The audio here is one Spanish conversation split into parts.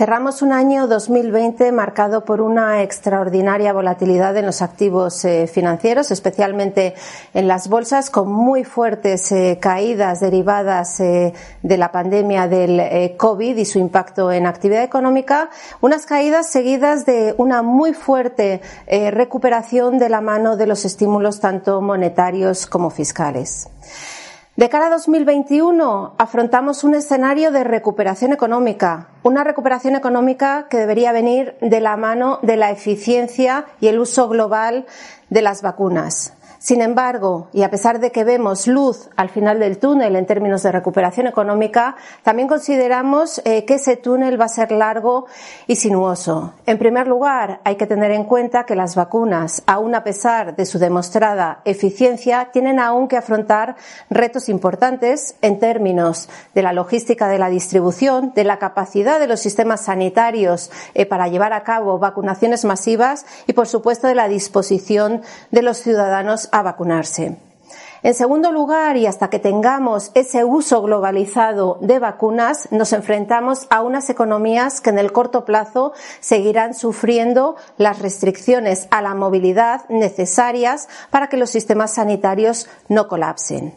Cerramos un año 2020 marcado por una extraordinaria volatilidad en los activos eh, financieros, especialmente en las bolsas, con muy fuertes eh, caídas derivadas eh, de la pandemia del COVID y su impacto en actividad económica, unas caídas seguidas de una muy fuerte recuperación de la mano de los estímulos tanto monetarios como fiscales. De cara a 2021 afrontamos un escenario de recuperación económica, una recuperación económica que debería venir de la mano de la eficiencia y el uso global de las vacunas. Sin embargo, y a pesar de que vemos luz al final del túnel en términos de recuperación económica, también consideramos eh, que ese túnel va a ser largo y sinuoso. En primer lugar, hay que tener en cuenta que las vacunas, aun a pesar de su demostrada eficiencia, tienen aún que afrontar retos importantes en términos de la logística de la distribución, de la capacidad de los sistemas sanitarios eh, para llevar a cabo vacunaciones masivas y, por supuesto, de la disposición de los ciudadanos a vacunarse. En segundo lugar, y hasta que tengamos ese uso globalizado de vacunas, nos enfrentamos a unas economías que en el corto plazo seguirán sufriendo las restricciones a la movilidad necesarias para que los sistemas sanitarios no colapsen.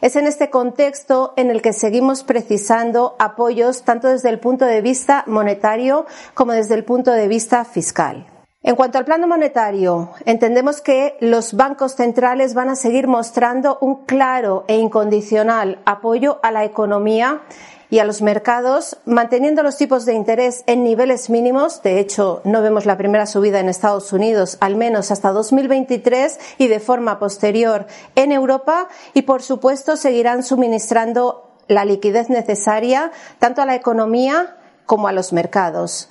Es en este contexto en el que seguimos precisando apoyos tanto desde el punto de vista monetario como desde el punto de vista fiscal. En cuanto al plano monetario, entendemos que los bancos centrales van a seguir mostrando un claro e incondicional apoyo a la economía y a los mercados, manteniendo los tipos de interés en niveles mínimos. De hecho, no vemos la primera subida en Estados Unidos, al menos hasta 2023 y de forma posterior en Europa. Y, por supuesto, seguirán suministrando la liquidez necesaria tanto a la economía como a los mercados.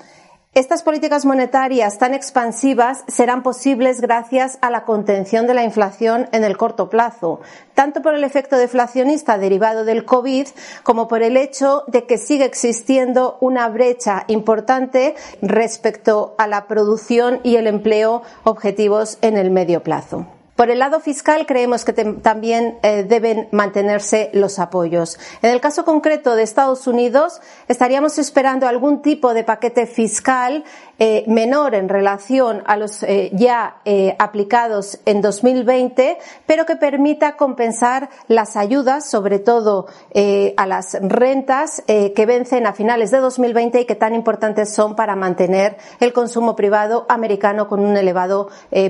Estas políticas monetarias tan expansivas serán posibles gracias a la contención de la inflación en el corto plazo, tanto por el efecto deflacionista derivado del COVID como por el hecho de que sigue existiendo una brecha importante respecto a la producción y el empleo objetivos en el medio plazo. Por el lado fiscal, creemos que también eh, deben mantenerse los apoyos. En el caso concreto de Estados Unidos, estaríamos esperando algún tipo de paquete fiscal eh, menor en relación a los eh, ya aplicados en 2020, pero que permita compensar las ayudas, sobre todo a las rentas que vencen a finales de 2020 y que tan importantes son para mantener el consumo privado americano con un elevado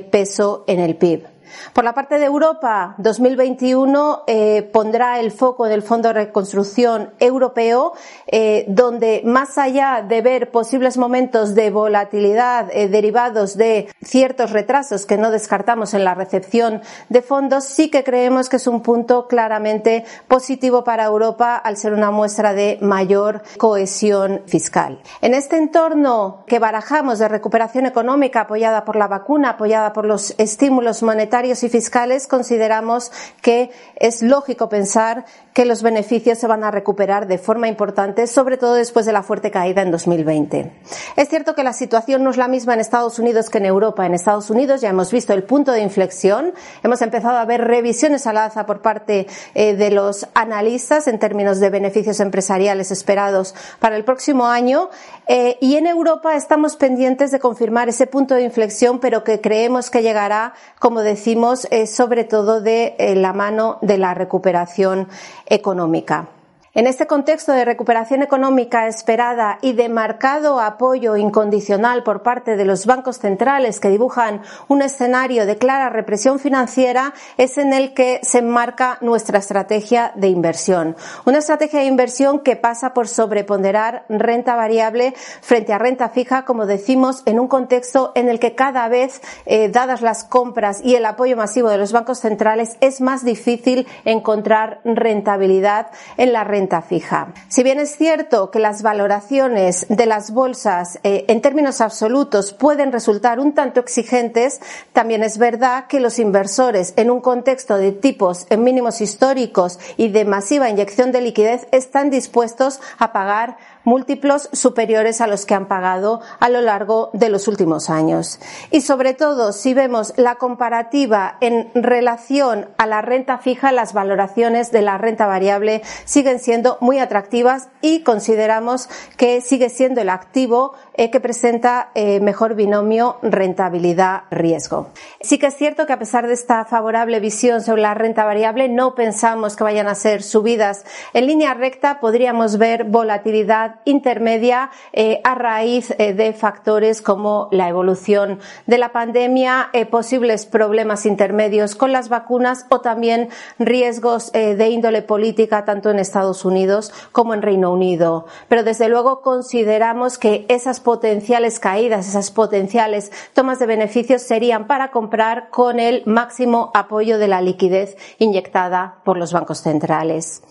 peso en el PIB. Por la parte de Europa, 2021 eh, pondrá el foco en el Fondo de Reconstrucción Europeo, eh, donde más allá de ver posibles momentos de volatilidad eh, derivados de ciertos retrasos que no descartamos en la recepción de fondos, sí que creemos que es un punto claramente positivo para Europa al ser una muestra de mayor cohesión fiscal. En este entorno que barajamos de recuperación económica apoyada por la vacuna, apoyada por los estímulos monetarios, y fiscales consideramos que es lógico pensar que los beneficios se van a recuperar de forma importante, sobre todo después de la fuerte caída en 2020. Es cierto que la situación no es la misma en Estados Unidos que en Europa. En Estados Unidos ya hemos visto el punto de inflexión, hemos empezado a ver revisiones al alza por parte eh, de los analistas en términos de beneficios empresariales esperados para el próximo año eh, y en Europa estamos pendientes de confirmar ese punto de inflexión, pero que creemos que llegará, como decimos, eh, sobre todo de la mano de la recuperación económica. En este contexto de recuperación económica esperada y de marcado apoyo incondicional por parte de los bancos centrales que dibujan un escenario de clara represión financiera, es en el que se enmarca nuestra estrategia de inversión. Una estrategia de inversión que pasa por sobreponderar renta variable frente a renta fija, como decimos, en un contexto en el que cada vez, eh, dadas las compras y el apoyo masivo de los bancos centrales, es más difícil encontrar rentabilidad en la renta fija. Si bien es cierto que las valoraciones de las bolsas eh, en términos absolutos pueden resultar un tanto exigentes, también es verdad que los inversores en un contexto de tipos en mínimos históricos y de masiva inyección de liquidez están dispuestos a pagar múltiplos superiores a los que han pagado a lo largo de los últimos años. Y sobre todo, si vemos la comparativa en relación a la renta fija, las valoraciones de la renta variable siguen siendo muy atractivas y consideramos que sigue siendo el activo que presenta eh, mejor binomio rentabilidad-riesgo. Sí que es cierto que a pesar de esta favorable visión sobre la renta variable, no pensamos que vayan a ser subidas en línea recta. Podríamos ver volatilidad intermedia eh, a raíz de factores como la evolución de la pandemia, posibles problemas intermedios con las vacunas o también riesgos de índole política tanto en Estados Unidos como en Reino Unido. Pero desde luego consideramos que esas potenciales caídas, esas potenciales tomas de beneficios serían para comprar con el máximo apoyo de la liquidez inyectada por los bancos centrales.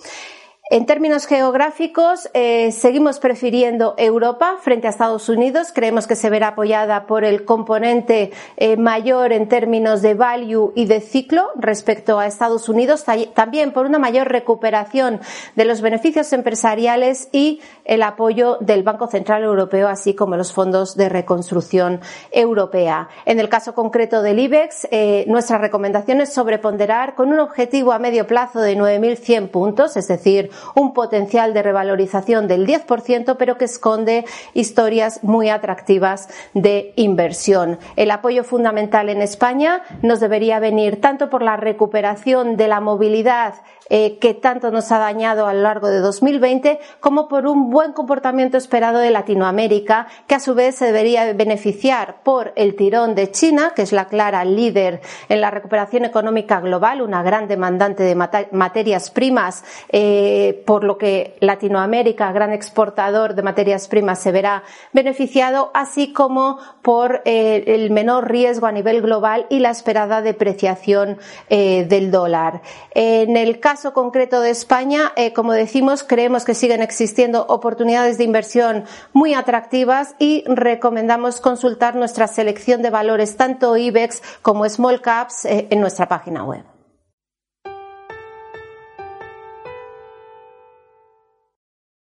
En términos geográficos, eh, seguimos prefiriendo Europa frente a Estados Unidos. Creemos que se verá apoyada por el componente eh, mayor en términos de value y de ciclo respecto a Estados Unidos, también por una mayor recuperación de los beneficios empresariales y el apoyo del Banco Central Europeo, así como los fondos de reconstrucción europea. En el caso concreto del IBEX, eh, nuestra recomendación es sobreponderar con un objetivo a medio plazo de 9.100 puntos, es decir, un potencial de revalorización del 10%, pero que esconde historias muy atractivas de inversión. El apoyo fundamental en España nos debería venir tanto por la recuperación de la movilidad eh, que tanto nos ha dañado a lo largo de 2020, como por un buen comportamiento esperado de Latinoamérica, que a su vez se debería beneficiar por el tirón de China, que es la clara líder en la recuperación económica global, una gran demandante de materias primas, eh, por lo que Latinoamérica, gran exportador de materias primas, se verá beneficiado, así como por eh, el menor riesgo a nivel global y la esperada depreciación del dólar. En el caso concreto de España, eh, como decimos, creemos que siguen existiendo oportunidades de inversión muy atractivas y recomendamos consultar nuestra selección de valores, tanto IBEX como Small Caps, eh, en nuestra página web.